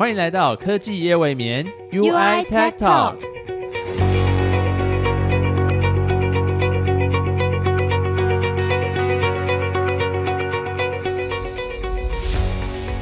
欢迎来到科技夜未眠 UI Tech Talk。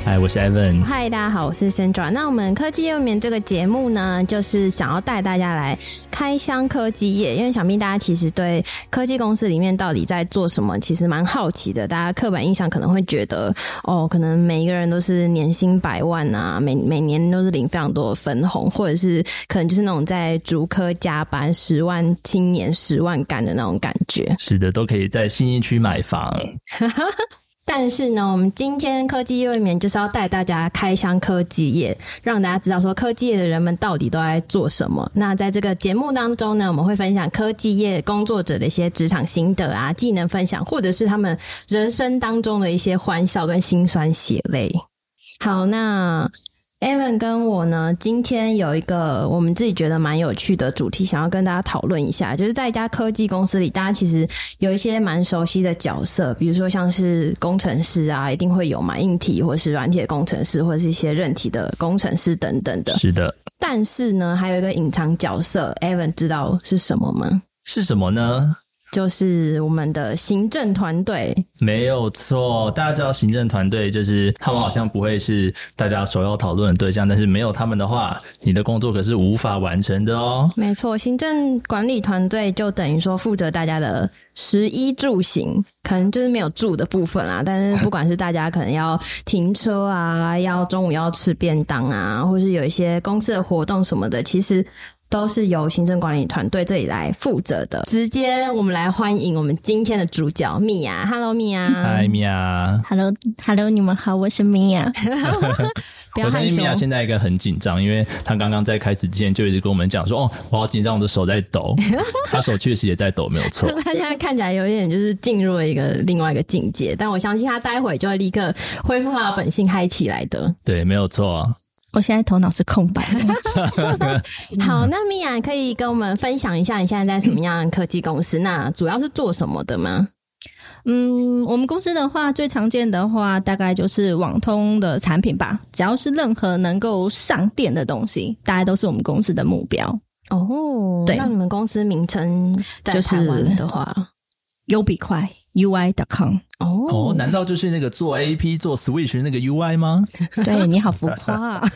嗨，我是 Evan。嗨，大家好，我是 Sandra。那我们科技幼眠这个节目呢，就是想要带大家来开箱科技业，因为想必大家其实对科技公司里面到底在做什么，其实蛮好奇的。大家刻板印象可能会觉得，哦，可能每一个人都是年薪百万啊，每每年都是领非常多的分红，或者是可能就是那种在竹科加班十万青年十万干的那种感觉。是的，都可以在新一区买房。但是呢，我们今天科技夜未眠就是要带大家开箱科技业，让大家知道说科技业的人们到底都在做什么。那在这个节目当中呢，我们会分享科技业工作者的一些职场心得啊、技能分享，或者是他们人生当中的一些欢笑跟辛酸血泪。好，那。Evan 跟我呢，今天有一个我们自己觉得蛮有趣的主题，想要跟大家讨论一下。就是在一家科技公司里，大家其实有一些蛮熟悉的角色，比如说像是工程师啊，一定会有嘛，硬体或是软体的工程师，或者是一些韧体的工程师等等的。是的，但是呢，还有一个隐藏角色，Evan 知道是什么吗？是什么呢？就是我们的行政团队，没有错。大家知道行政团队就是他们好像不会是大家首要讨论的对象，但是没有他们的话，你的工作可是无法完成的哦。没错，行政管理团队就等于说负责大家的食衣住行，可能就是没有住的部分啦。但是不管是大家可能要停车啊，要中午要吃便当啊，或是有一些公司的活动什么的，其实。都是由行政管理团队这里来负责的。直接，我们来欢迎我们今天的主角米娅。Hello，米娅。嗨，米娅。Hello，Hello，你们好，我是米娅。我相信米娅现在应该很紧张，因为她刚刚在开始之前就一直跟我们讲说：“哦，我好紧张，我的手在抖。”她手确实也在抖，没有错。她现在看起来有一点就是进入了一个另外一个境界，但我相信她待会就会立刻恢复她的本性，嗨起来的。对，没有错。我现在头脑是空白的。好，那米娅可以跟我们分享一下你现在在什么样的科技公司？那主要是做什么的吗？嗯，我们公司的话，最常见的话，大概就是网通的产品吧。只要是任何能够上电的东西，大概都是我们公司的目标。哦，对，那你们公司名称在台湾的话，优比快 UI.com。哦，难道就是那个做 A P 做 Switch 那个 U I 吗？对你好浮夸。啊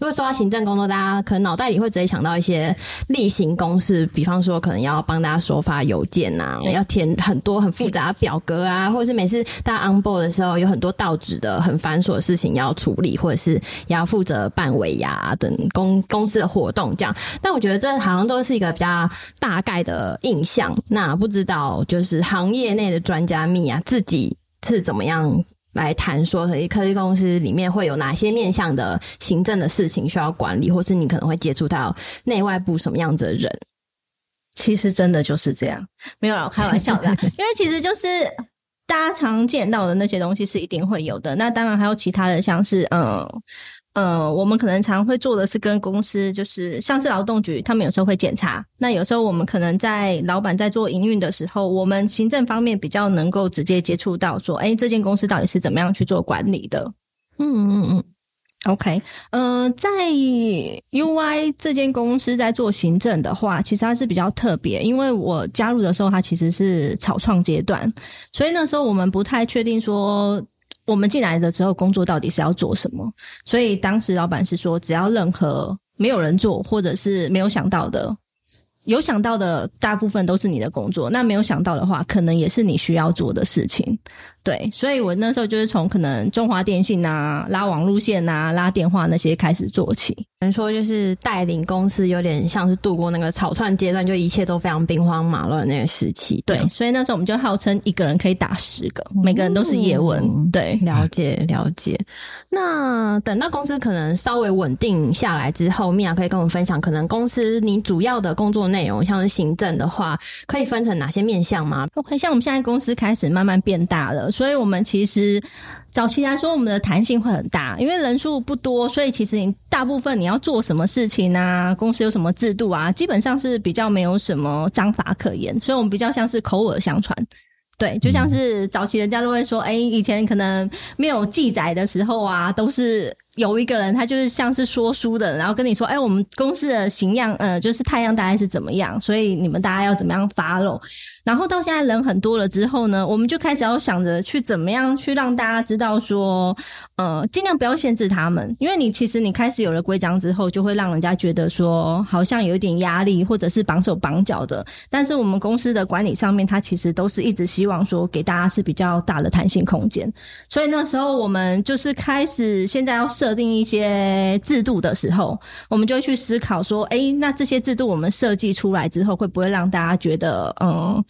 如果说到行政工作，大家可能脑袋里会直接想到一些例行公事，比方说可能要帮大家收发邮件呐，要填很多很复杂的表格啊，或者是每次大家 on board 的时候有很多到职的很繁琐的事情要处理，或者是要负责办尾牙等公公司的活动这样。但我觉得这好像都是一个比较大概的印象。那不知道就是行行业内的专家。米啊，自己是怎么样来谈说，科技公司里面会有哪些面向的行政的事情需要管理，或是你可能会接触到内外部什么样子的人？其实真的就是这样，没有开玩笑的，因为其实就是大家常见到的那些东西是一定会有的。那当然还有其他的，像是嗯。呃，我们可能常会做的是跟公司，就是像是劳动局，他们有时候会检查。那有时候我们可能在老板在做营运的时候，我们行政方面比较能够直接接触到，说，哎，这间公司到底是怎么样去做管理的？嗯嗯嗯。OK，呃，在 UI 这间公司在做行政的话，其实它是比较特别，因为我加入的时候，它其实是草创阶段，所以那时候我们不太确定说。我们进来的时候，工作到底是要做什么？所以当时老板是说，只要任何没有人做，或者是没有想到的。有想到的大部分都是你的工作，那没有想到的话，可能也是你需要做的事情。对，所以我那时候就是从可能中华电信啊、拉网路线啊、拉电话那些开始做起。能说就是带领公司，有点像是度过那个草创阶段，就一切都非常兵荒马乱那个时期。对，所以那时候我们就号称一个人可以打十个，每个人都是叶问。对，了解了解。那等到公司可能稍微稳定下来之后，米娅可以跟我们分享，可能公司你主要的工作内容，像是行政的话，可以分成哪些面向吗？OK，像我们现在公司开始慢慢变大了，所以我们其实早期来说，我们的弹性会很大，因为人数不多，所以其实你大部分你要做什么事情啊，公司有什么制度啊，基本上是比较没有什么章法可言，所以我们比较像是口耳相传。对，就像是早期人家都会说，哎，以前可能没有记载的时候啊，都是有一个人，他就是像是说书的，然后跟你说，哎，我们公司的形样，呃，就是太阳大概是怎么样，所以你们大家要怎么样 follow。然后到现在人很多了之后呢，我们就开始要想着去怎么样去让大家知道说，呃，尽量不要限制他们，因为你其实你开始有了规章之后，就会让人家觉得说好像有一点压力，或者是绑手绑脚的。但是我们公司的管理上面，它其实都是一直希望说给大家是比较大的弹性空间。所以那时候我们就是开始现在要设定一些制度的时候，我们就去思考说，哎，那这些制度我们设计出来之后，会不会让大家觉得，嗯？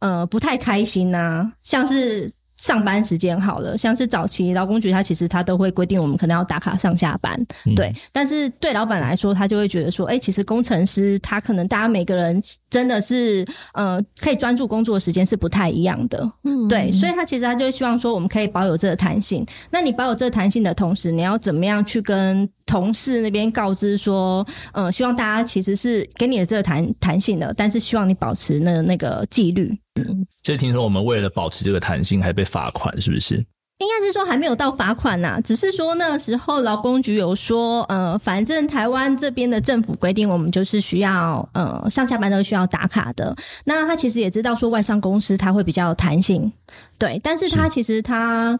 嗯，不太开心呢，像是上班时间好了，像是早期劳工局，他其实他都会规定我们可能要打卡上下班，对。但是对老板来说，他就会觉得说，哎，其实工程师他可能大家每个人真的是呃，可以专注工作的时间是不太一样的，嗯，对。所以他其实他就希望说，我们可以保有这个弹性。那你保有这个弹性的同时，你要怎么样去跟？同事那边告知说，嗯，希望大家其实是给你的这个弹弹性的，但是希望你保持那那个纪律。嗯，就听说我们为了保持这个弹性，还被罚款，是不是？应该是说还没有到罚款呐，只是说那时候劳工局有说，呃，反正台湾这边的政府规定，我们就是需要，呃，上下班都需要打卡的。那他其实也知道说，外商公司他会比较弹性，对，但是他其实他。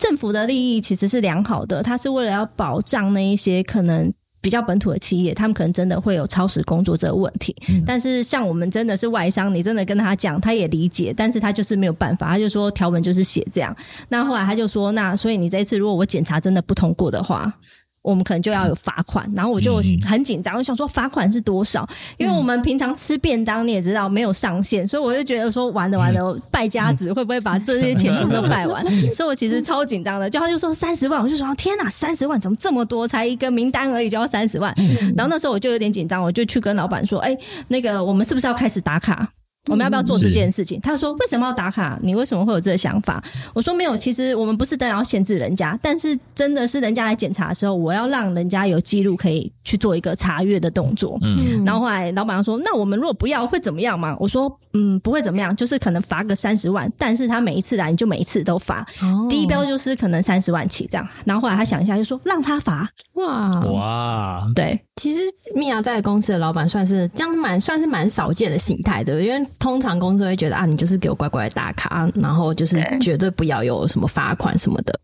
政府的利益其实是良好的，它是为了要保障那一些可能比较本土的企业，他们可能真的会有超时工作这个问题。但是像我们真的是外商，你真的跟他讲，他也理解，但是他就是没有办法，他就说条文就是写这样。那后来他就说，那所以你这一次如果我检查真的不通过的话。我们可能就要有罚款，然后我就很紧张，我想说罚款是多少？因为我们平常吃便当你也知道没有上限，所以我就觉得说完了完了，败家子会不会把这些钱全都败完？所以我其实超紧张的。就他就说三十万，我就说天哪，三十万怎么这么多？才一个名单而已就要三十万。然后那时候我就有点紧张，我就去跟老板说：“哎，那个我们是不是要开始打卡？”我们要不要做这件事情？他说：“为什么要打卡？你为什么会有这个想法？”我说：“没有，其实我们不是然要限制人家，但是真的是人家来检查的时候，我要让人家有记录可以去做一个查阅的动作。”嗯，然后后来老板说：“那我们如果不要会怎么样嘛？”我说：“嗯，不会怎么样，就是可能罚个三十万，但是他每一次来你就每一次都罚，第一标就是可能三十万起这样。”然后后来他想一下就说：“让他罚。”哇哇，对。其实米娅在公司的老板算是这样蛮算是蛮少见的形态的，因为通常公司会觉得啊，你就是给我乖乖打卡，然后就是绝对不要有什么罚款什么的。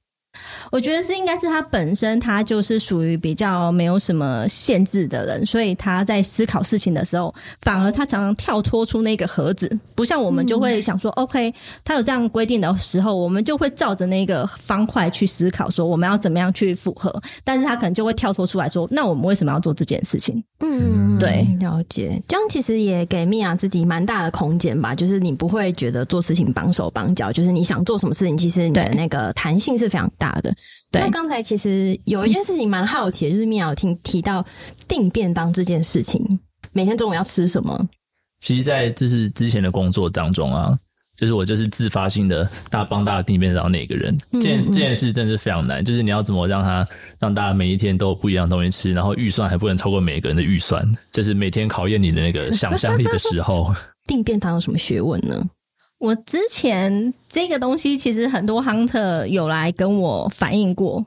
我觉得是应该是他本身他就是属于比较没有什么限制的人，所以他在思考事情的时候，反而他常常跳脱出那个盒子，不像我们就会想说，OK，他有这样规定的时候，我们就会照着那个方块去思考，说我们要怎么样去符合，但是他可能就会跳脱出来说，那我们为什么要做这件事情？嗯，对，了解，这样其实也给米娅自己蛮大的空间吧，就是你不会觉得做事情绑手绑脚，就是你想做什么事情，其实你的那个弹性是非常大的。那刚才其实有一件事情蛮好奇，就是米娅听提到订便当这件事情，每天中午要吃什么？其实，在就是之前的工作当中啊，就是我就是自发性的大帮大家订便当那个人，这件这件事真的是非常难，就是你要怎么让他让大家每一天都有不一样的东西吃，然后预算还不能超过每个人的预算，就是每天考验你的那个想象力的时候，订便当有什么学问呢？我之前这个东西其实很多 hunter 有来跟我反映过，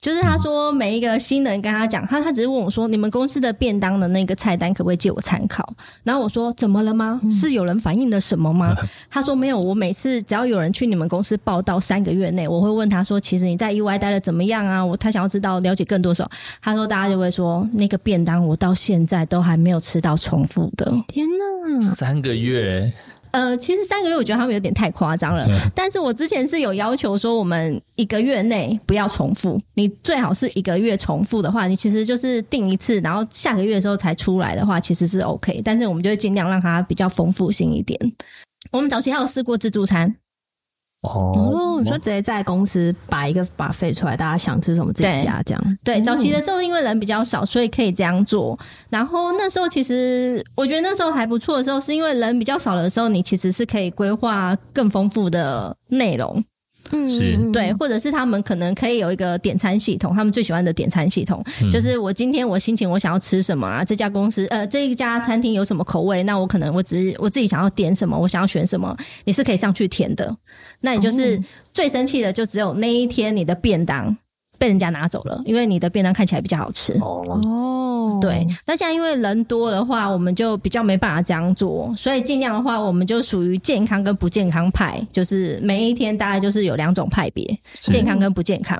就是他说每一个新人跟他讲，他他只是问我说，你们公司的便当的那个菜单可不可以借我参考？然后我说怎么了吗？是有人反映了什么吗？他说没有，我每次只要有人去你们公司报道三个月内，我会问他说，其实你在 UI 待的怎么样啊？我他想要知道了解更多时候，他说大家就会说那个便当我到现在都还没有吃到重复的。天哪，三个月。呃，其实三个月我觉得他们有点太夸张了。但是我之前是有要求说，我们一个月内不要重复，你最好是一个月重复的话，你其实就是定一次，然后下个月的时候才出来的话，其实是 OK。但是我们就会尽量让它比较丰富性一点。我们早期还有试过自助餐。哦，你说直接在公司摆一个把费出来，大家想吃什么自己加这样。对，早期的时候因为人比较少，所以可以这样做。然后那时候其实我觉得那时候还不错的时候，是因为人比较少的时候，你其实是可以规划更丰富的内容。嗯，是对，或者是他们可能可以有一个点餐系统，他们最喜欢的点餐系统，就是我今天我心情我想要吃什么啊？这家公司呃，这一家餐厅有什么口味？那我可能我只是我自己想要点什么，我想要选什么，你是可以上去填的。那你就是最生气的，就只有那一天你的便当。被人家拿走了，因为你的便当看起来比较好吃。哦，哦，对，那现在因为人多的话，我们就比较没办法这样做，所以尽量的话，我们就属于健康跟不健康派，就是每一天大概就是有两种派别，健康跟不健康。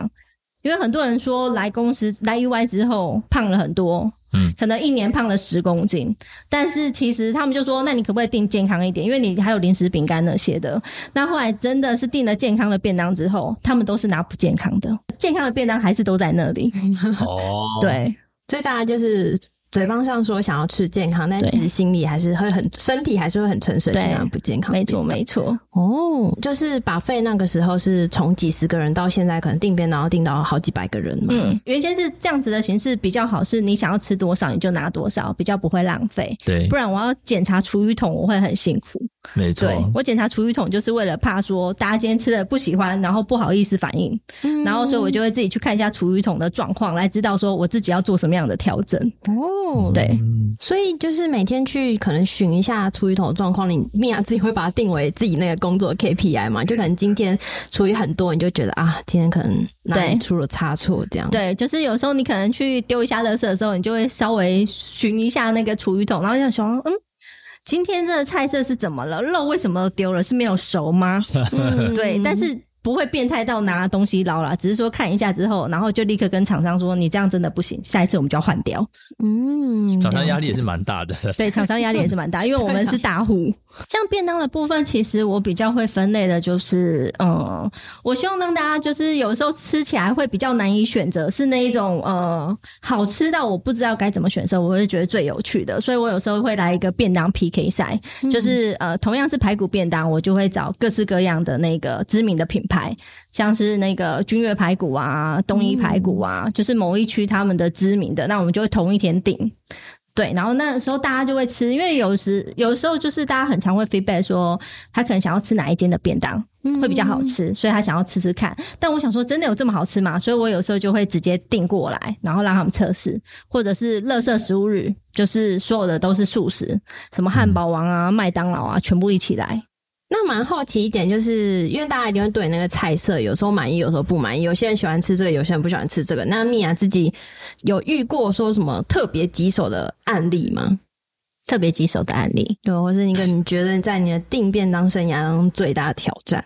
因为很多人说来公司来 UI 之后胖了很多，嗯可能一年胖了十公斤，但是其实他们就说，那你可不可以订健康一点？因为你还有零食、饼干那些的。那后来真的是订了健康的便当之后，他们都是拿不健康的，健康的便当还是都在那里。哦，对，所以大家就是嘴巴上说想要吃健康，但其实心里还是会很身体还是会很沉睡，对尽量不健康。没错，没错。哦，就是把费那个时候是从几十个人到现在可能定编，然后定到好几百个人嘛。嗯，原先是这样子的形式比较好，是你想要吃多少你就拿多少，比较不会浪费。对不，然我要检查厨余桶，我会很辛苦。没错，我检查厨余桶，就是为了怕说大家今天吃的不喜欢，然后不好意思反应，嗯然后所以我就会自己去看一下厨余桶的状况，来知道说我自己要做什么样的调整。哦，对，嗯所以就是每天去可能寻一下厨余桶的状况，你米娅自己会把它定为自己那个工作 KPI 嘛？就可能今天厨余很多，你就觉得啊，今天可能哪里对出了差错这样。，对，就是有时候你可能去丢一下垃圾的时候，你就会稍微寻一下那个厨余桶，然后想说，嗯。今天这个菜色是怎么了？肉为什么丢了？是没有熟吗？嗯对，但是不会变态到拿东西捞啦，只是说看一下之后，然后就立刻跟厂商说，你这样真的不行，下一次我们就要换掉。嗯，厂商压力也是蛮大的。对，厂商压力也是蛮大，因为我们是大户。像便当的部分，其实我比较会分类的，就是嗯，我希望让大家就是有时候吃起来会比较难以选择，是那一种呃好吃到我不知道该怎么选的时候，我会觉得最有趣的。所以我有时候会来一个便当 PK 赛，就是呃同样是排骨便当，我就会找各式各样的那个知名的品牌，像是那个君悦排骨啊、东一排骨啊，就是某一区他们的知名的，那我们就会同一天订。对，然后那个时候大家就会吃，因为有时有时候就是大家很常会 feedback 说，他可能想要吃哪一间的便当会比较好吃，所以他想要吃吃看。但我想说，真的有这么好吃吗？所以我有时候就会直接订过来，然后让他们测试，或者是乐色食物日，就是所有的都是素食，什么汉堡王啊、麦当劳啊，全部一起来。那蛮好奇一点，就是因为大家一定会对那个菜色有时候满意，有时候不满意。有些人喜欢吃这个，有些人不喜欢吃这个。那米娅自己有遇过说什么特别棘手的案例吗？特别棘手的案例，对，或是一个你觉得在你的订便当生涯当中最大的挑战？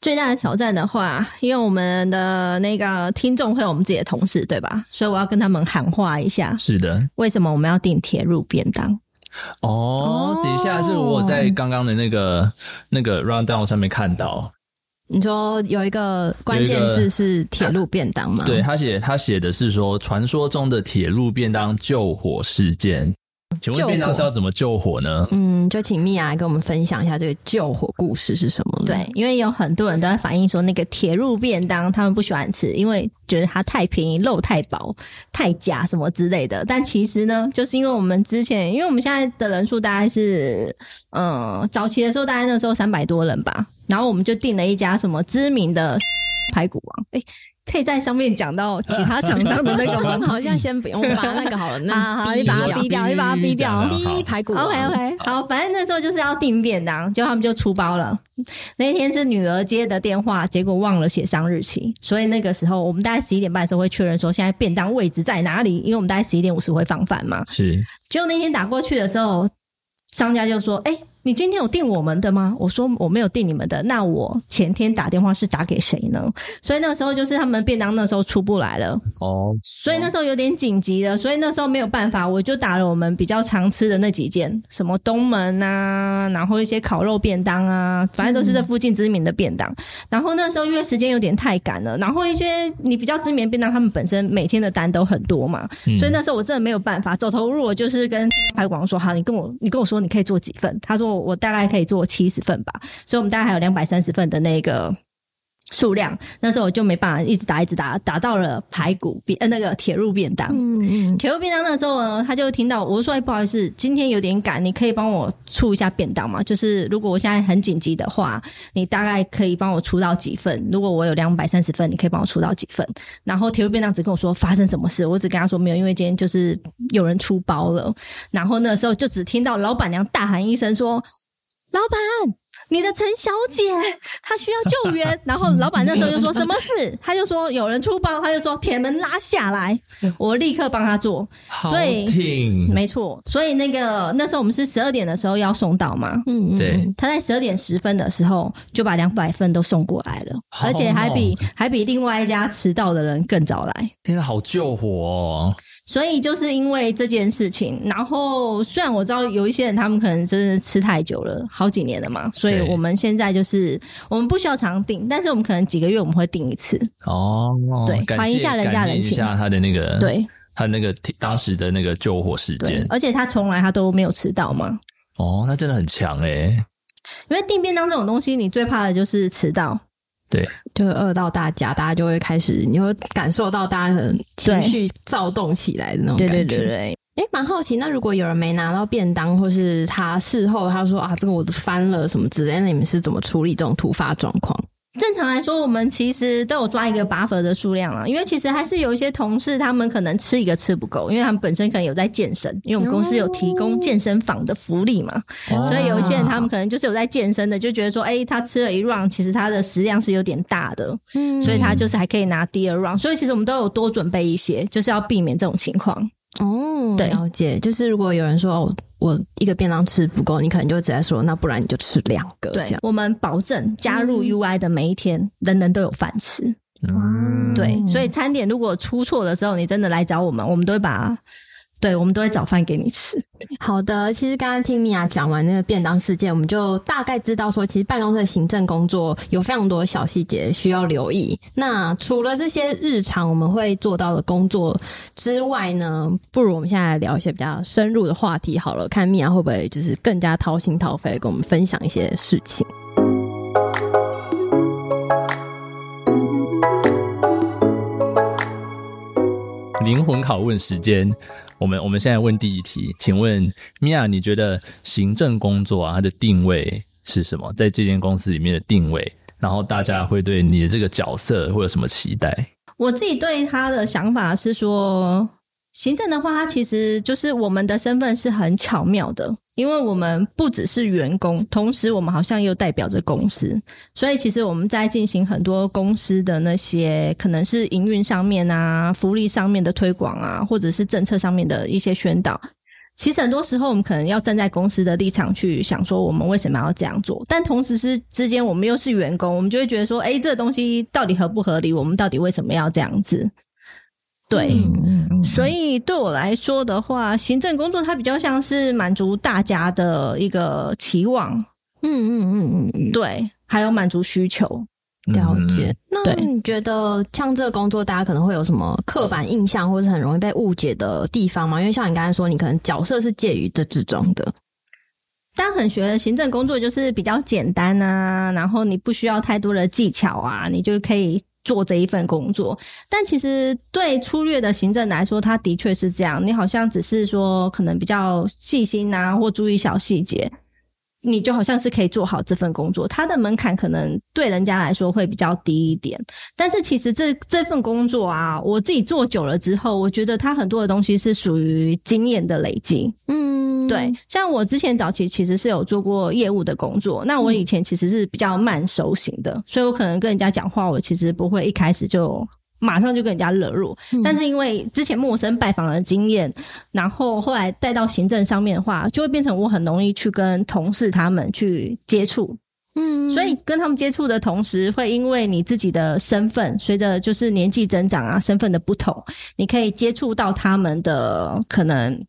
最大的挑战的话，因为我们的那个听众会有我们自己的同事，对吧？所以我要跟他们喊话一下，是的，为什么我们要订铁路便当？哦，等一下，是我在刚刚的那个那个 round down 上面看到，你说有一个关键字是铁路便当吗？对他写他写的是说传说中的铁路便当救火事件。请问便当是要怎么救火呢？嗯，就请米娅来跟我们分享一下这个救火故事是什么呢？对，因为有很多人都在反映说，那个铁路便当他们不喜欢吃，因为觉得它太便宜、肉太薄、太假什么之类的。但其实呢，就是因为我们之前，因为我们现在的人数大概是，嗯，早期的时候大概那时候三百多人吧，然后我们就订了一家什么知名的排骨王，哎。可以在上面讲到其他厂商的那个吗？好像先不用，把那个好了。那好，你把它逼掉，你把它逼掉。第一排骨 OK OK，好，反正那时候就是要订便当，结果他们就出包了。那天是女儿接的电话，结果忘了写上日期，所以那个时候我们大概十一点半的时候会确认说现在便当位置在哪里，因为我们大概十一点五十会放饭嘛。是结果那天打过去的时候，商家就说：“哎、你今天有订我们的吗？”我说：“我没有订你们的。”那我前天打电话是打给谁呢？所以那时候就是他们便当那时候出不来了。哦，所以那时候有点紧急了，所以那时候没有办法，我就打了我们比较常吃的那几件，什么东门啊，然后一些烤肉便当啊，反正都是这附近知名的便当。然后那时候因为时间有点太赶了，然后一些你比较知名的便当，他们本身每天的单都很多嘛，嗯所以那时候我真的没有办法走投无路，我就是跟排骨王说，好，你跟我你跟我说你可以做几份，他说我大概可以做七十份吧，所以我们大概还有两百三十份的那个。数量，那时候我就没办法一直打一直打，打到了排骨便呃那个铁路便当。嗯嗯，铁路便当那时候呢，他就听到我说：“哎，不好意思，今天有点赶，你可以帮我出一下便当吗？就是如果我现在很紧急的话，你大概可以帮我出到几份？如果我有两百三十份，你可以帮我出到几份？”然后铁路便当只跟我说发生什么事，我只跟他说没有，因为今天就是有人出包了。然后那时候就只听到老板娘大喊一声说：“老板！”你的陈小姐 她需要救援。”然后老板那时候就说什么事，他就说有人出包，他就说铁门拉下来，我立刻帮他做。所以挺没错，所以那个那时候我们是十二点的时候要送到嘛，嗯，嗯对，他在十二点十分的时候就把两百份都送过来了，而且还比还比另外一家迟到的人更早来。天啊，好救火哦！所以就是因为这件事情，然后虽然我知道有一些人他们可能真的吃太久了，好几年了嘛，所以我们现在就是我们不需要常订，但是我们可能几个月我们会订一次。哦，对感谢还一下人家人情一下他的那个，对他那个当时的那个救火事对件，，而且他从来他都没有迟到嘛，哦，那真的很强诶。因为订便当这种东西，你最怕的就是迟到。对，就会饿到大家，大家就会开始，你会感受到大家的情绪躁动起来的那种感觉。对对对，哎，蛮好奇，那如果有人没拿到便当，或是他事后他说啊，这个我翻了什么之类，那你们是怎么处理这种突发状况？正常来说，我们其实都有抓一个 buffer 的数量啊，因为其实还是有一些同事，他们可能吃一个吃不够，因为他们本身可能有在健身，因为我们公司有提供健身房的福利嘛，哦。所以有一些人他们可能就是有在健身的，就觉得说，哎、他吃了一 round，其实他的食量是有点大的，嗯。所以他就是还可以拿第二 round，所以其实我们都有多准备一些，就是要避免这种情况。哦，对了解。就是如果有人说哦我一个便当吃不够，你可能就直接说，那不然你就吃两个这样。我们保证加入 UI 的每一天，人人都有饭吃。嗯，对，所以餐点如果出错的时候，你真的来找我们，我们都会把，对，我们都会找饭给你吃。好的，其实刚刚听米娅讲完那个便当事件，我们就大概知道说，其实办公室的行政工作有非常多小细节需要留意。那除了这些日常我们会做到的工作之外呢，不如我们现在来聊一些比较深入的话题好了，看米娅会不会就是更加掏心掏肺跟我们分享一些事情。灵魂拷问时间，我们我们现在问第一题，请问米娅，你觉得行政工作啊，它的定位是什么？在这间公司里面的定位，然后大家会对你的这个角色会有什么期待？我自己对他的想法是说，行政的话，它其实就是我们的身份是很巧妙的，因为我们不只是员工，同时我们好像又代表着公司，所以其实我们在进行很多公司的那些可能是营运上面啊、福利上面的推广啊，或者是政策上面的一些宣导。其实很多时候，我们可能要站在公司的立场去想说，我们为什么要这样做？但同时是之间，我们又是员工，我们就会觉得说，哎，这个东西到底合不合理？我们到底为什么要这样子？对，所以对我来说的话，行政工作它比较像是满足大家的一个期望，嗯嗯嗯嗯嗯，对，还有满足需求。了解。那你觉得像这个工作，大家可能会有什么刻板印象，或是很容易被误解的地方吗？因为像你刚才说，你可能角色是介于这之中的。大家很觉得行政工作就是比较简单啊，然后你不需要太多的技巧啊，你就可以做这一份工作。但其实对粗略的行政来说，它的确是这样。你好像只是说可能比较细心啊，或注意小细节，你就好像是可以做好这份工作。它的门槛可能对人家来说会比较低一点。但是其实这这份工作啊，我自己做久了之后，我觉得它很多的东西是属于经验的累积。嗯，对，像我之前早期其实是有做过业务的工作，那我以前其实是比较慢熟型的，所以我可能跟人家讲话，我其实不会一开始就马上就跟人家热络，但是因为之前陌生拜访的经验，然后后来带到行政上面的话，就会变成我很容易去跟同事他们去接触，嗯，所以跟他们接触的同时，会因为你自己的身份，随着就是年纪增长啊，身份的不同，你可以接触到他们的可能，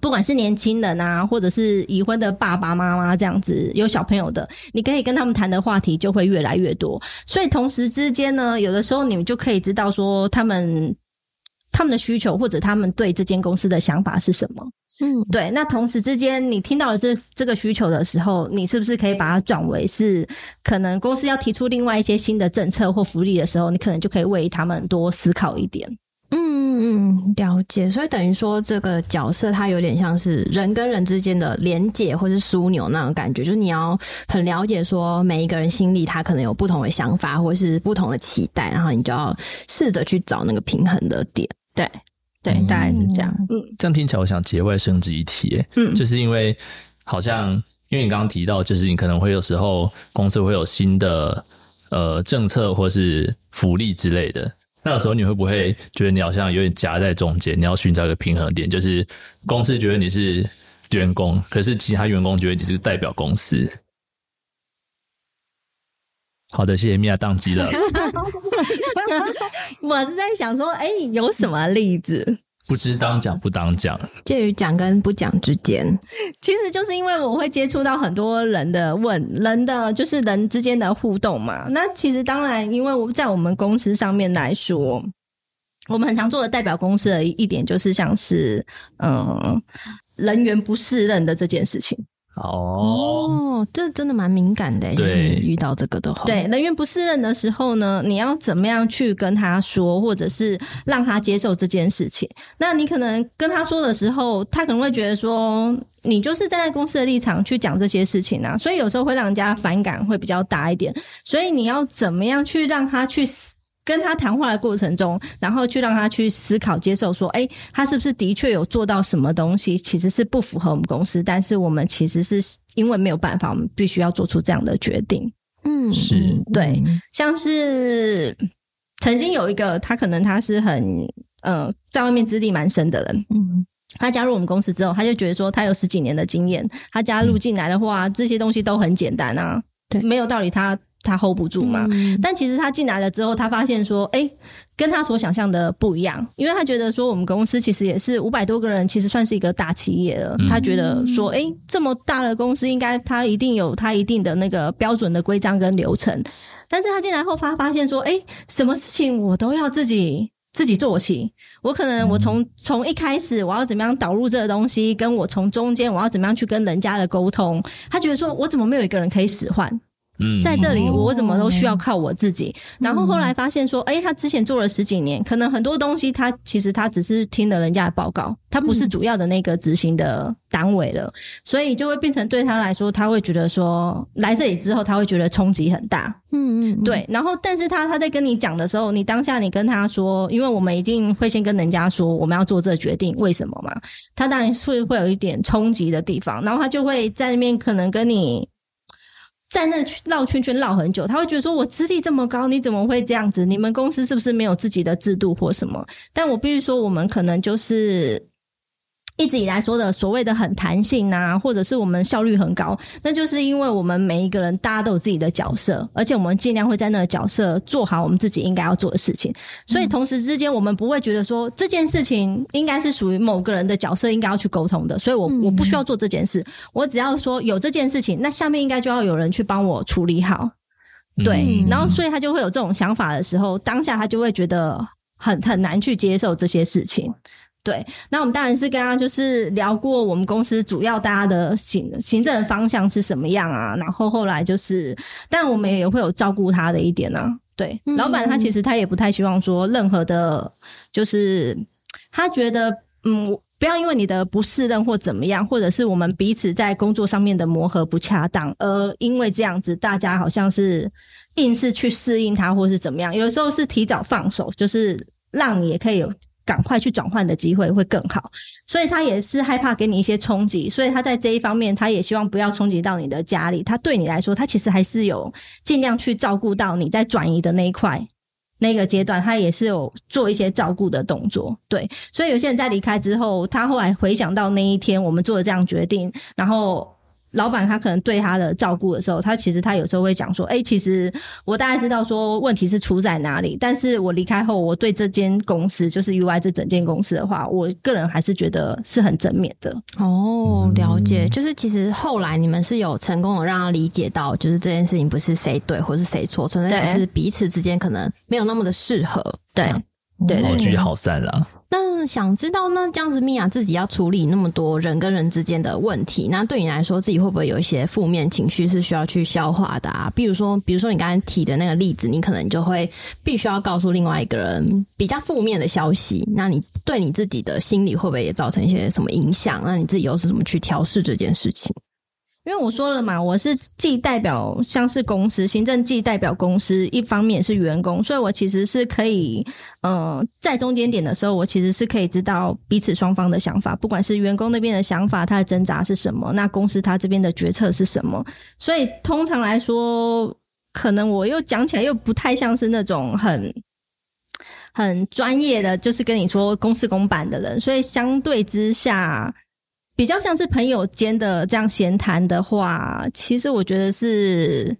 不管是年轻人啊，或者是已婚的爸爸妈妈这样子有小朋友的，你可以跟他们谈的话题就会越来越多。所以同时之间呢，有的时候你们就可以知道说他们他们的需求，或者他们对这间公司的想法是什么。嗯，对，那同时之间，你听到了这这个需求的时候，你是不是可以把它转为是可能公司要提出另外一些新的政策或福利的时候，你可能就可以为他们多思考一点。嗯嗯，了解。所以等于说，这个角色它有点像是人跟人之间的连结或是枢纽那种感觉，就是你要很了解说每一个人心里他可能有不同的想法或是不同的期待，然后你就要试着去找那个平衡的点。对，对，大概是这样。嗯这样听起来，我想节外生枝一提，欸嗯就是因为好像因为你刚刚提到，就是你可能会有时候公司会有新的呃政策或是福利之类的，那个时候你会不会觉得你好像有点夹在中间？你要寻找一个平衡点，就是公司觉得你是员工，可是其他员工觉得你是代表公司。好的，谢谢米娅宕机了。我是在想说，哎，有什么例子？不知当讲不当讲，介于讲跟不讲之间。其实就是因为我会接触到很多人的问人的，就是人之间的互动嘛。那其实当然，因为我在我们公司上面来说，我们很常做的代表公司的一点，就是像是嗯人员不适任的这件事情。哦，这真的蛮敏感的，就是遇到这个的话，对人员不适任的时候呢，你要怎么样去跟他说，或者是让他接受这件事情？那你可能跟他说的时候，他可能会觉得说，你就是站在公司的立场去讲这些事情啊，所以有时候会让人家反感会比较大一点。所以你要怎么样去让他去？跟他谈话的过程中，然后去让他去思考、接受，说：“哎，他是不是的确有做到什么东西？其实是不符合我们公司，但是我们其实是因为没有办法，我们必须要做出这样的决定。”嗯，是对，像是曾经有一个他，可能他是很呃，在外面资历蛮深的人，嗯，他加入我们公司之后，他就觉得说他有十几年的经验，他加入进来的话，这些东西都很简单啊，对，没有道理他。他 hold 不住嘛？但其实他进来了之后，他发现说，哎，跟他所想象的不一样。因为他觉得说，我们公司其实也是五百多个人，其实算是一个大企业了。他觉得说，哎，这么大的公司，应该他一定有他一定的那个标准的规章跟流程。但是他进来后发发现说，哎，什么事情我都要自己自己做起。我可能我从从一开始我要怎么样导入这个东西，跟我从中间我要怎么样去跟人家的沟通，他觉得说我怎么没有一个人可以使唤？在这里，我怎么都需要靠我自己。然后后来发现说，哎，他之前做了十几年，可能很多东西他其实他只是听了人家的报告，他不是主要的那个执行的单位了，所以就会变成对他来说，他会觉得说，来这里之后他会觉得冲击很大。嗯嗯，对。然后，但是他他在跟你讲的时候，你当下你跟他说，因为我们一定会先跟人家说我们要做这个决定，为什么嘛？他当然是会有一点冲击的地方，然后他就会在那边可能跟你。在那去绕圈圈绕很久，他会觉得说：“我资历这么高，你怎么会这样子？你们公司是不是没有自己的制度或什么？”但我必须说，我们可能就是。一直以来说的所谓的很弹性啊，或者是我们效率很高，那就是因为我们每一个人大家都有自己的角色，而且我们尽量会在那个角色做好我们自己应该要做的事情。所以同时之间，我们不会觉得说这件事情应该是属于某个人的角色应该要去沟通的，所以我我不需要做这件事，我只要说有这件事情，那下面应该就要有人去帮我处理好。对，然后所以他就会有这种想法的时候，当下他就会觉得很很难去接受这些事情。对，那我们当然是跟他就是聊过我们公司主要大家的行行政方向是什么样啊，然后后来就是，但我们也会有照顾他的一点呢。对，老板他其实他也不太希望说任何的，就是他觉得嗯，不要因为你的不适任或怎么样，或者是我们彼此在工作上面的磨合不恰当，而因为这样子大家好像是硬是去适应他，或是怎么样，有时候是提早放手，就是让你也可以有。赶快去转换的机会会更好，所以他也是害怕给你一些冲击，所以他在这一方面，他也希望不要冲击到你的家里。他对你来说，他其实还是有尽量去照顾到你在转移的那一块那个阶段，他也是有做一些照顾的动作。对，所以有些人在离开之后，他后来回想到那一天我们做的这样决定，然后。老板他可能对他的照顾的时候，他其实他有时候会讲说：“哎，其实我大概知道说问题是出在哪里，但是我离开后，我对这间公司就是 UI 这整间公司的话，我个人还是觉得是很正面的。”哦，了解，就是其实后来你们是有成功的让他理解到，就是这件事情不是谁对或是谁错，纯粹只是彼此之间可能没有那么的适合。对，对，好聚好散了。那想知道，那这样子，米娅自己要处理那么多人跟人之间的问题，那对你来说，自己会不会有一些负面情绪是需要去消化的啊？比如说，比如说你刚才提的那个例子，你可能就会必须要告诉另外一个人比较负面的消息，那你对你自己的心理会不会也造成一些什么影响？那你自己又是怎么去调试这件事情？因为我说了嘛，我是既代表像是公司行政，既代表公司，一方面是员工，所以我其实是可以，呃，在中间点的时候，我其实是可以知道彼此双方的想法，不管是员工那边的想法，他的挣扎是什么，那公司他这边的决策是什么，所以通常来说，可能我又讲起来又不太像是那种很。很专业的，就是跟你说公事公办的人，所以相对之下，比较像是朋友间的这样闲谈的话，其实我觉得是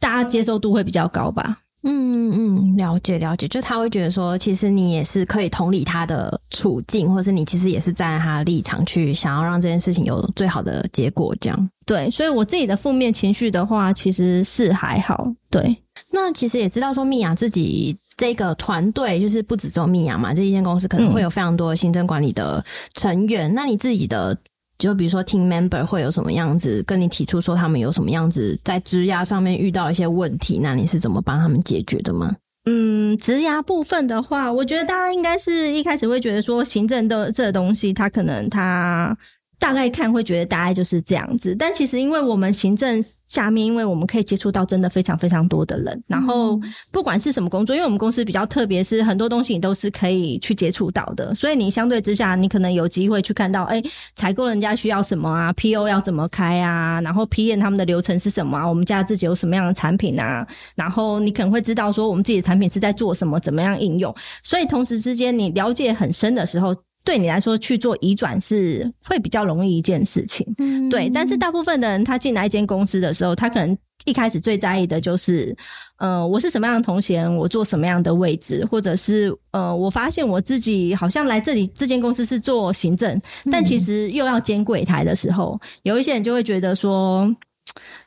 大家接受度会比较高吧。嗯嗯，了解了解，就他会觉得说，其实你也是可以同理他的处境，或是你其实也是站在他的立场去想要让这件事情有最好的结果，这样。对，所以我自己的负面情绪的话，其实是还好。对，那其实也知道说，米娅自己。这个团队就是不止做米娅嘛，这一间公司可能会有非常多行政管理的成员。那你自己的，就比如说 team member 会有什么样子，跟你提出说他们有什么样子在职涯上面遇到一些问题，那你是怎么帮他们解决的吗？嗯，职涯部分的话，我觉得大家应该是一开始会觉得说行政的这东西，它可能它。大概看会觉得大概就是这样子，但其实因为我们行政下面，因为我们可以接触到真的非常非常多的人，然后不管是什么工作，因为我们公司比较特别，是很多东西你都是可以去接触到的，所以你相对之下，你可能有机会去看到，哎，采购人家需要什么啊，PO 要怎么开啊，然后 PM 他们的流程是什么啊，我们家自己有什么样的产品啊，然后你可能会知道说我们自己的产品是在做什么，怎么样应用，所以同时之间你了解很深的时候。对你来说去做移转是会比较容易一件事情，对。但是大部分的人他进来一间公司的时候，他可能一开始最在意的就是，呃，我是什么样的同衔，我做什么样的位置，或者是呃，我发现我自己好像来这里这间公司是做行政，但其实又要兼柜台的时候，有一些人就会觉得说，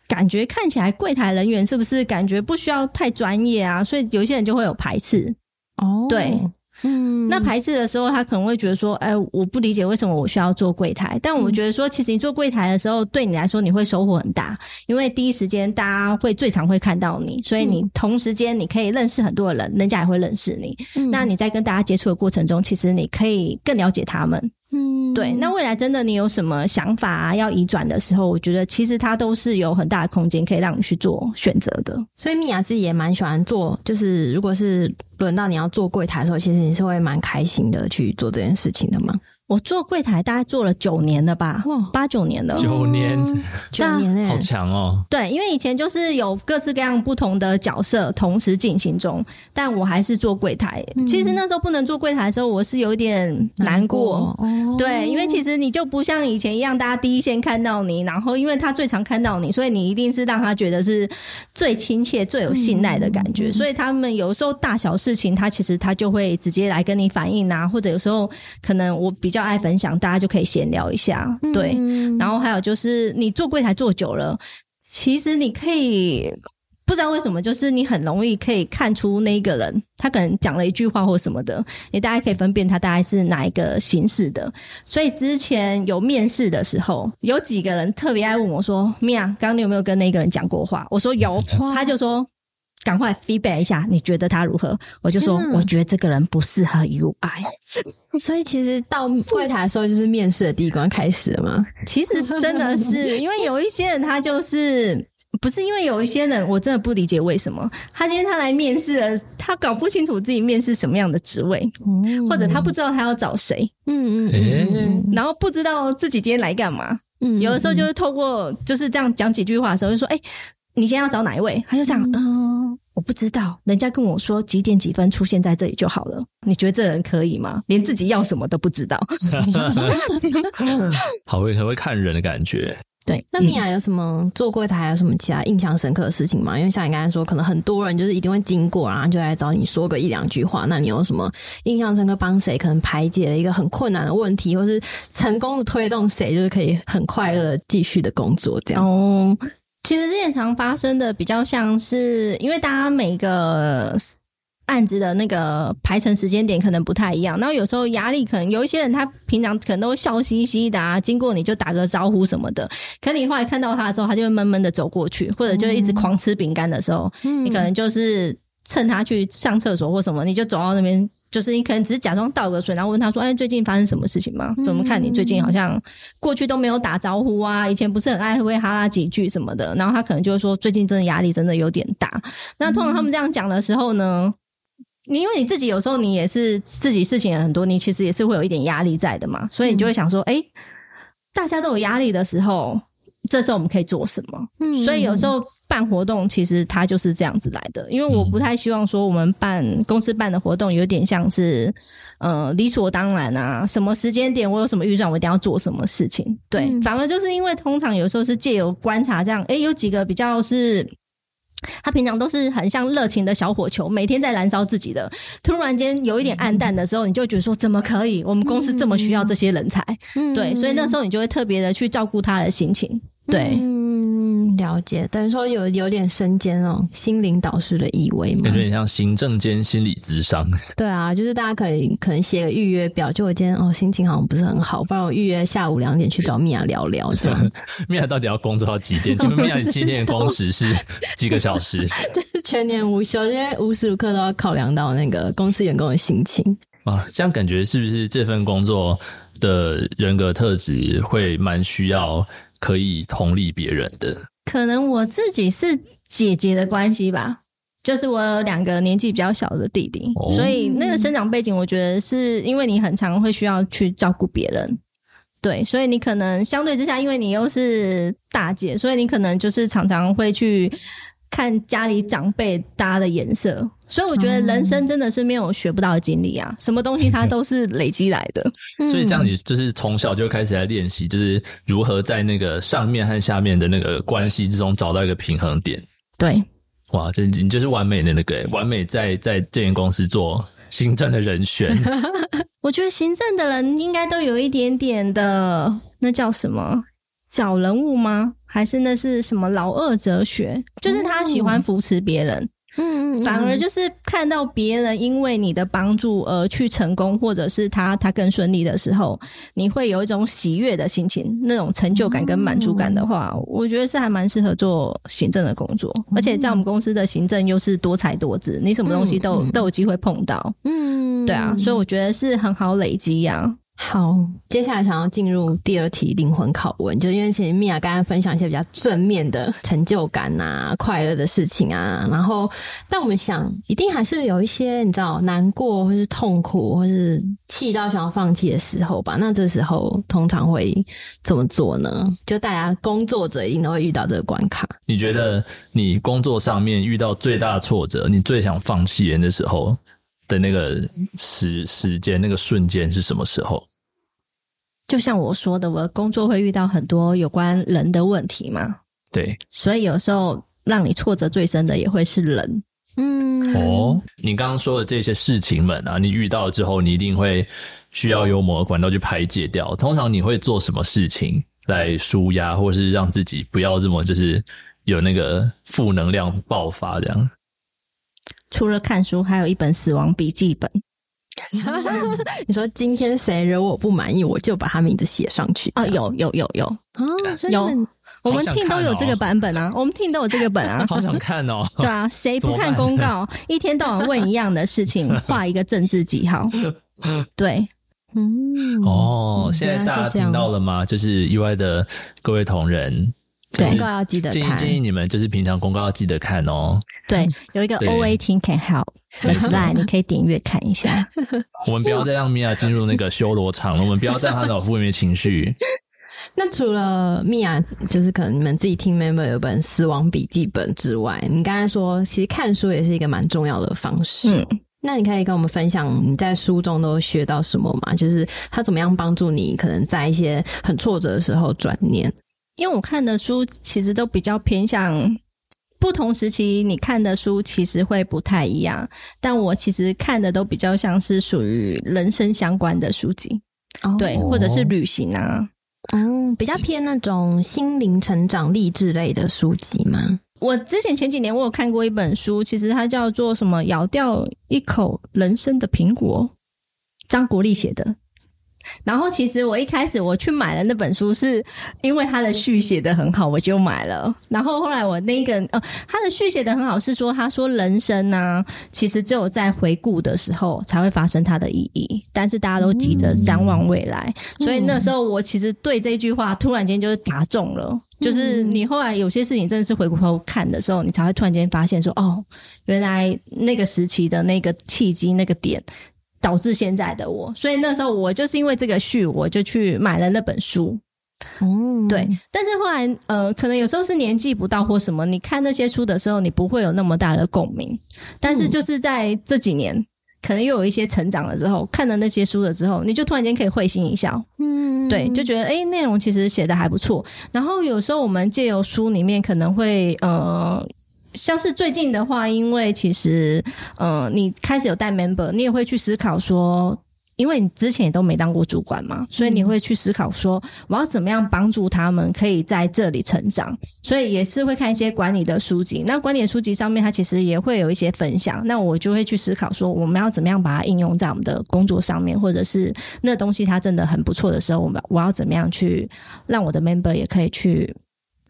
感觉看起来柜台人员是不是感觉不需要太专业啊？所以有一些人就会有排斥哦，对。嗯，那排斥的时候，他可能会觉得说：“哎，我不理解为什么我需要做柜台。”但我觉得说，其实你做柜台的时候，对你来说你会收获很大，因为第一时间大家会最常会看到你，所以你同时间你可以认识很多的人，人家也会认识你。那你在跟大家接触的过程中，其实你可以更了解他们。嗯，对。那未来真的你有什么想法啊？要移转的时候，我觉得其实它都是有很大的空间可以让你去做选择的。所以米娅自己也蛮喜欢做，就是如果是轮到你要做柜台的时候，其实你是会蛮开心的去做这件事情的吗？我做柜台大概做了九年了吧，八九年了，九年，九年哎好强哦。对，因为以前就是有各式各样不同的角色同时进行中，但我还是做柜台。其实那时候不能做柜台的时候，我是有点难过。对，因为其实你就不像以前一样，大家第一线看到你，然后因为他最常看到你，所以你一定是让他觉得是最亲切、最有信赖的感觉。所以他们有时候大小事情，他其实他就会直接来跟你反映啊，或者有时候可能我比较。爱分享，大家就可以闲聊一下，对。然后还有就是，你做柜台做久了，其实你可以不知道为什么，就是你很容易可以看出那个人，他可能讲了一句话或什么的，你大概可以分辨他大概是哪一个形式的。所以之前有面试的时候，有几个人特别爱问我说：“米娅，刚刚你有没有跟那个人讲过话？”我说有，他就说。赶快 feedback 一下，你觉得他如何？我就说，我觉得这个人不适合 UI。所以其实到柜台的时候，就是面试的第一关开始了吗？其实真的是，因为有一些人他就是不是因为有一些人，我真的不理解为什么他今天他来面试了，他搞不清楚自己面试什么样的职位，或者他不知道他要找谁，嗯嗯嗯，然后不知道自己今天来干嘛。嗯，有的时候就是透过就是这样讲几句话的时候，就说，哎。你今天要找哪一位？他就想，嗯，我不知道，人家跟我说几点几分出现在这里就好了。你觉得这人可以吗？连自己要什么都不知道，好会很会看人的感觉。对，那米娅有什么做柜台，还有什么其他印象深刻的事情吗？因为像你刚才说，可能很多人就是一定会经过，然后就来找你说个一两句话。那你有什么印象深刻？帮谁可能排解了一个很困难的问题，或是成功的推动谁，就是可以很快乐继续的工作这样？哦。其实之前常发生的比较像是，因为大家每个案子的那个排程时间点可能不太一样，然后有时候压力可能有一些人他平常可能都笑嘻嘻的啊，经过你就打个招呼什么的，可你后来看到他的时候，他就会闷闷的走过去，或者就一直狂吃饼干的时候，你可能就是趁他去上厕所或什么，你就走到那边。就是你可能只是假装倒个水，然后问他说：“哎，最近发生什么事情吗？怎么看你最近好像过去都没有打招呼啊？以前不是很爱会哈拉几句什么的。”然后他可能就会说：“最近真的压力真的有点大。”那通常他们这样讲的时候呢，你因为你自己有时候你也是自己事情也很多，你其实也是会有一点压力在的嘛，所以你就会想说：“哎，大家都有压力的时候，这时候我们可以做什么？”所以有时候。办活动其实它就是这样子来的，因为我不太希望说我们办公司办的活动有点像是呃理所当然啊，什么时间点我有什么预算我一定要做什么事情，对，反而就是因为通常有时候是借由观察这样，诶，有几个比较是他平常都是很像热情的小火球，每天在燃烧自己的，突然间有一点暗淡的时候，你就觉得说怎么可以？我们公司这么需要这些人才，嗯对，所以那时候你就会特别的去照顾他的心情。对，嗯，了解，等于说有有点身兼哦，心灵导师的意味嘛，感觉像行政兼心理咨商。对啊，就是大家可以可能写个预约表，就我今天哦心情好像不是很好，不然我预约下午两点去找米娅聊聊。这样，米娅到底要工作到几点？请问米娅今天的工时是几个小时？就是全年无休，因为无时无刻都要考量到那个公司员工的心情啊。这样感觉是不是这份工作的人格特质会蛮需要？可以同理别人的，可能我自己是姐姐的关系吧，就是我有两个年纪比较小的弟弟，所以那个生长背景，我觉得是因为你很常会需要去照顾别人，对，所以你可能相对之下，因为你又是大姐，所以你可能就是常常会去。看家里长辈搭的颜色，所以我觉得人生真的是没有学不到的经历啊！什么东西它都是累积来的。所以这样你就是从小就开始来练习，就是如何在那个上面和下面的那个关系之中找到一个平衡点。对，哇，这你就是完美的那个完美在在这间公司做行政的人选。我觉得行政的人应该都有一点点的，那叫什么？小人物吗？还是那是什么老二哲学？就是他喜欢扶持别人，嗯嗯，反而就是看到别人因为你的帮助而去成功，或者是他他更顺利的时候，你会有一种喜悦的心情，那种成就感跟满足感的话，我觉得是还蛮适合做行政的工作。而且在我们公司的行政又是多才多姿，你什么东西都都有机会碰到，嗯，对啊，所以我觉得是很好累积呀。好，接下来想要进入第二题灵魂拷问，就因为其实米娅刚刚分享一些比较正面的成就感啊、快乐的事情啊，然后但我们想，一定还是有一些你知道难过或是痛苦或是气到想要放弃的时候吧？那这时候通常会怎么做呢？就大家工作者一定都会遇到这个关卡。你觉得你工作上面遇到最大挫折，你最想放弃人的时候？的那个时时间，那个瞬间是什么时候？就像我说的，我的工作会遇到很多有关人的问题嘛。对，所以有时候让你挫折最深的也会是人。嗯，哦，你刚刚说的这些事情们啊，你遇到之后，你一定会需要有某个管道去排解掉。通常你会做什么事情来舒压，或是让自己不要这么就是有那个负能量爆发这样？除了看书，还有一本死亡笔记本。你说今天谁惹我不满意，我就把他名字写上去啊！有有有有啊！有我们听都有这个版本啊，我们听都有这个本啊，好想看哦！对啊，谁不看公告？一天到晚问一样的事情，画一个政治记号。对，嗯，哦，现在大家听到了吗？就是 UI 的各位同仁。公告要记得看，建议建议你们就是平常公告要记得看哦。对，有一个 O A T Can Help 的 slide，你可以点阅看一下。我们不要再让米娅进入那个修罗场了，我们不要再让她有负面情绪。那除了米娅，就是可能你们自己听 member 有本死亡笔记本之外，你刚才说其实看书也是一个蛮重要的方式。嗯，那你可以跟我们分享你在书中都学到什么吗？就是他怎么样帮助你，可能在一些很挫折的时候转念。因为我看的书其实都比较偏向不同时期，你看的书其实会不太一样。但我其实看的都比较像是属于人生相关的书籍，对，或者是旅行啊，嗯，比较偏那种心灵成长、励志类的书籍吗？我之前前几年我有看过一本书，其实它叫做什么“咬掉一口人生的苹果”，张国立写的。然后其实我一开始我去买了那本书，是因为他的序写的很好，我就买了。然后后来我那个呃，他的序写的很好，是说他说人生呢，其实只有在回顾的时候才会发生它的意义，但是大家都急着展望未来，所以那时候我其实对这句话突然间就是打中了。就是你后来有些事情真的是回过头看的时候，你才会突然间发现说，哦，原来那个时期的那个契机、那个点。导致现在的我，所以那时候我就是因为这个序，我就去买了那本书。哦，对，但是后来呃，可能有时候是年纪不到或什么，你看那些书的时候，你不会有那么大的共鸣。但是就是在这几年，可能又有一些成长了之后，看了那些书了之后，你就突然间可以会心一笑。嗯，对，就觉得哎，内容其实写的还不错。然后有时候我们借由书里面可能会呃。像是最近的话，因为其实，呃，你开始有带 member，你也会去思考说，因为你之前也都没当过主管嘛，所以你会去思考说，我要怎么样帮助他们可以在这里成长，所以也是会看一些管理的书籍。那管理的书籍上面，它其实也会有一些分享。那我就会去思考说，我们要怎么样把它应用在我们的工作上面，或者是那东西它真的很不错的时候，我们我要怎么样去让我的 member 也可以去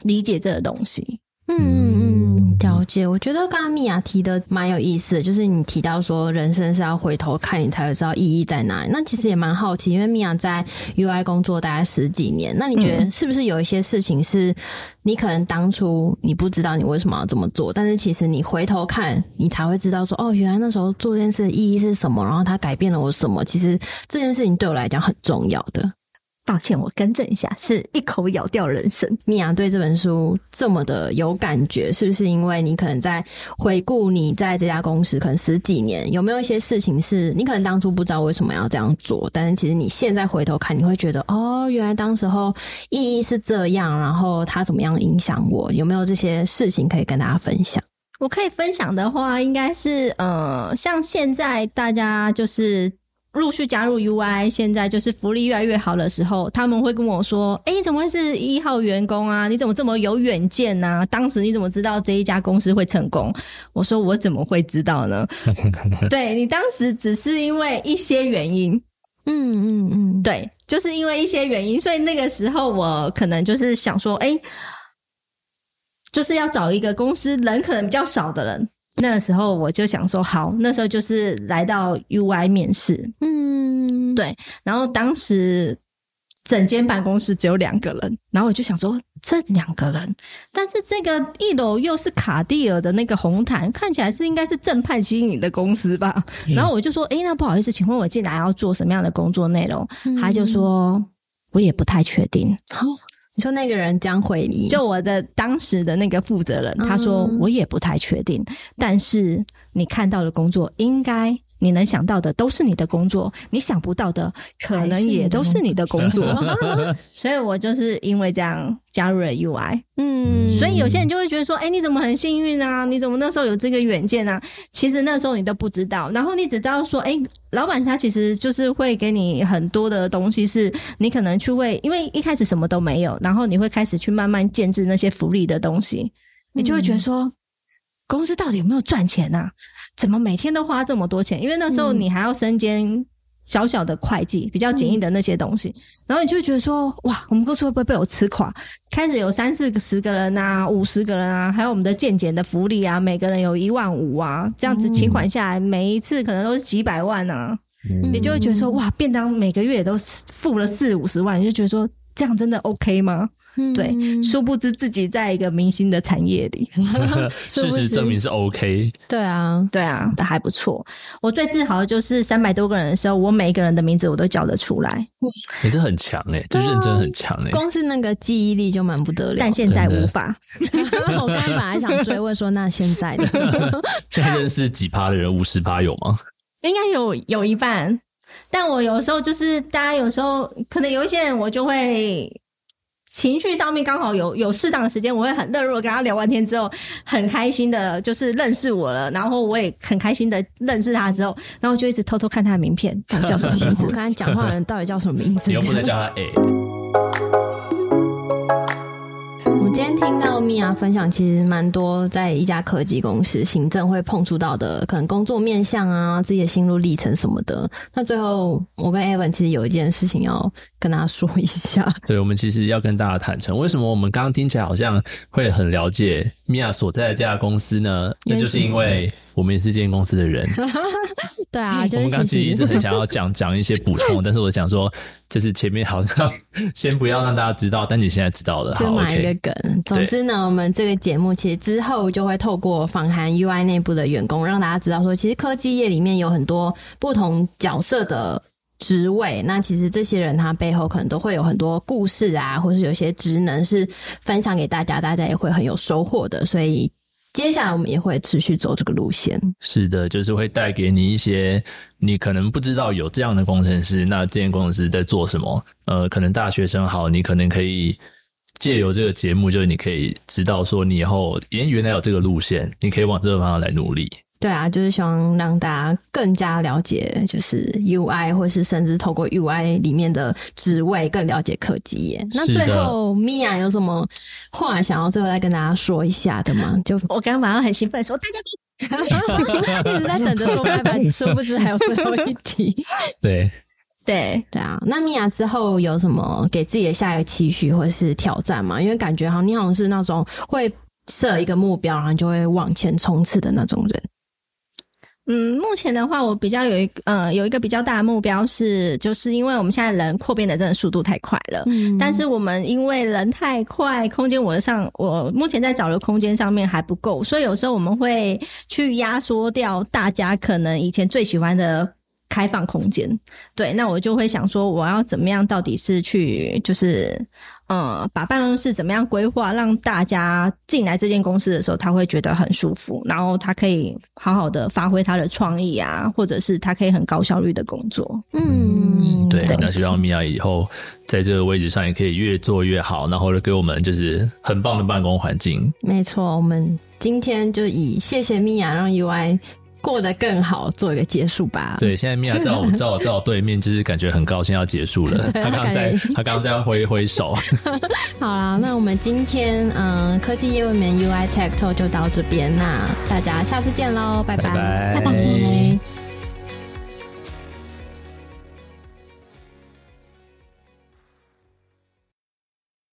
理解这个东西。嗯嗯嗯，了解。我觉得刚刚米娅提的蛮有意思的，就是你提到说人生是要回头看，你才会知道意义在哪里。那其实也蛮好奇，因为米娅在 UI 工作大概十几年，那你觉得是不是有一些事情是你可能当初你不知道你为什么要这么做，但是其实你回头看，你才会知道说哦，原来那时候做这件事的意义是什么，然后它改变了我什么。其实这件事情对我来讲很重要的。抱歉，我更正一下，是一口咬掉人生。米娅对这本书这么的有感觉，是不是因为你可能在回顾你在这家公司可能十几年，有没有一些事情是你可能当初不知道为什么要这样做，但是其实你现在回头看，你会觉得哦，原来当时候意义是这样，然后它怎么样影响我？有没有这些事情可以跟大家分享？我可以分享的话，应该是呃，像现在大家就是。陆续加入 UI，现在就是福利越来越好的时候，他们会跟我说：“哎，你怎么会是一号员工啊？你怎么这么有远见呢？当时你怎么知道这一家公司会成功？”我说：“我怎么会知道呢？对你当时只是因为一些原因，嗯嗯嗯，对，就是因为一些原因，所以那个时候我可能就是想说，哎，就是要找一个公司人可能比较少的人。”那个时候我就想说，好，那时候就是来到 UI 面试，嗯，对，然后当时整间办公室只有两个人，然后我就想说，这两个人，但是这个一楼又是卡地尔的那个红毯，看起来是应该是正派经营的公司吧？然后我就说，哎，那不好意思，请问我进来要做什么样的工作内容？他就说，我也不太确定。你说那个人将会离，就我的当时的那个负责人，他说我也不太确定，但是你看到的工作应该。你能想到的都是你的工作，你想不到的可能也都是你的工作，所以我就是因为这样加入了 UI。嗯，所以有些人就会觉得说，哎，你怎么很幸运啊？你怎么那时候有这个远见啊？其实那时候你都不知道，然后你只知道说，哎，老板他其实就是会给你很多的东西，是你可能去会，因为一开始什么都没有，然后你会开始去慢慢建制那些福利的东西，你就会觉得说，公司到底有没有赚钱呢？怎么每天都花这么多钱？因为那时候你还要身兼小小的会计，比较简易的那些东西，然后你就觉得说，哇，我们公司会不会被我吃垮？开始有三四个、十个人啊，五十个人啊，还有我们的健检的福利啊，每个人有一万五啊，这样子请款下来，每一次可能都是几百万啊，你就会觉得说，哇，便当每个月都付了四五十万，你就觉得说，这样真的 OK 吗？对，殊不知自己在一个明星的产业里，事实证明是 OK。对啊，对啊，的还不错。我最自豪的就是三百多个人的时候，我每一个人的名字我都叫得出来。你这很强哎，这认真很强哎，光是那个记忆力就蛮不得了。但现在无法。我刚才本来想追问说，那现在的 现在认识几趴的人，五十趴有吗？应该有有一半。但我有时候就是大家有时候可能有一些人，我就会。情绪上面刚好有有适当的时间，我会很热络跟他聊完天之后，很开心的，就是认识我了，然后我也很开心的认识他之后，然后就一直偷偷看他的名片，他叫什么名字？我刚才讲话的人到底叫什么名字？你又不能叫他 A。米娅分享，其实蛮多在一家科技公司行政会碰触到的，可能工作面向啊，自己的心路历程什么的。那最后，我跟 Evan 其实有一件事情要跟大家说一下。对，我们其实要跟大家坦诚，为什么我们刚刚听起来好像会很了解米娅所在的这家公司呢？那就是因为我们也是这间公司的人。对啊，就我们刚是其实其实一直很想要讲讲一些补充，但是我想说，就是前面好像 先不要让大家知道，但你现在知道了，就埋一个 OK。梗。总之呢，我们这个节目其实之后就会透过访谈 UI 内部的员工，让大家知道说，其实科技业里面有很多不同角色的职位。那其实这些人他背后可能都会有很多故事啊，或是有些职能是分享给大家，大家也会很有收获的。所以接下来我们也会持续走这个路线。是的，就是会带给你一些你可能不知道有这样的工程师，那这间工程师在做什么？呃，可能大学生好，你可能可以借由这个节目，就是你可以知道说，你以后诶原来有这个路线，你可以往这个方向来努力。对啊，就是希望让大家更加了解，就是 UI，或是甚至透过 UI 里面的职位更了解科技业。那最后，米娅有什么话想要最后再跟大家说一下的吗？就我刚刚马上很兴奋说，大家 一直在等着说拜拜，殊不知还有最后一题。对，对，对啊，那米娅之后有什么给自己的下一个期许或是挑战吗？因为感觉好像你好像是那种会设一个目标，然后就会往前冲刺的那种人。嗯，目前的话，我比较有一个呃有一个比较大的目标是，就是因为我们现在人扩编的真的速度太快了，嗯但是我们因为人太快，空间我上我目前在找的空间上面还不够，所以有时候我们会去压缩掉大家可能以前最喜欢的开放空间。对，那我就会想说，我要怎么样？到底是去就是呃，把办公室怎么样规划，让大家进来这间公司的时候，他会觉得很舒服，然后他可以好好的发挥他的创意啊，或者是他可以很高效率的工作。嗯，对，那希望米娅以后在这个位置上也可以越做越好，然后给我们就是很棒的办公环境。没错，我们今天就以谢谢米娅让 UI 过得更好做一个结束吧。对，现在米娅在我在我在我对面，就是感觉很高兴要结束了。对她刚刚在感觉她刚刚在挥挥手。好啦，那我们今天嗯、呃科技业务员 UI Tech Talk 就到这边，那大家下次见喽，拜拜拜拜拜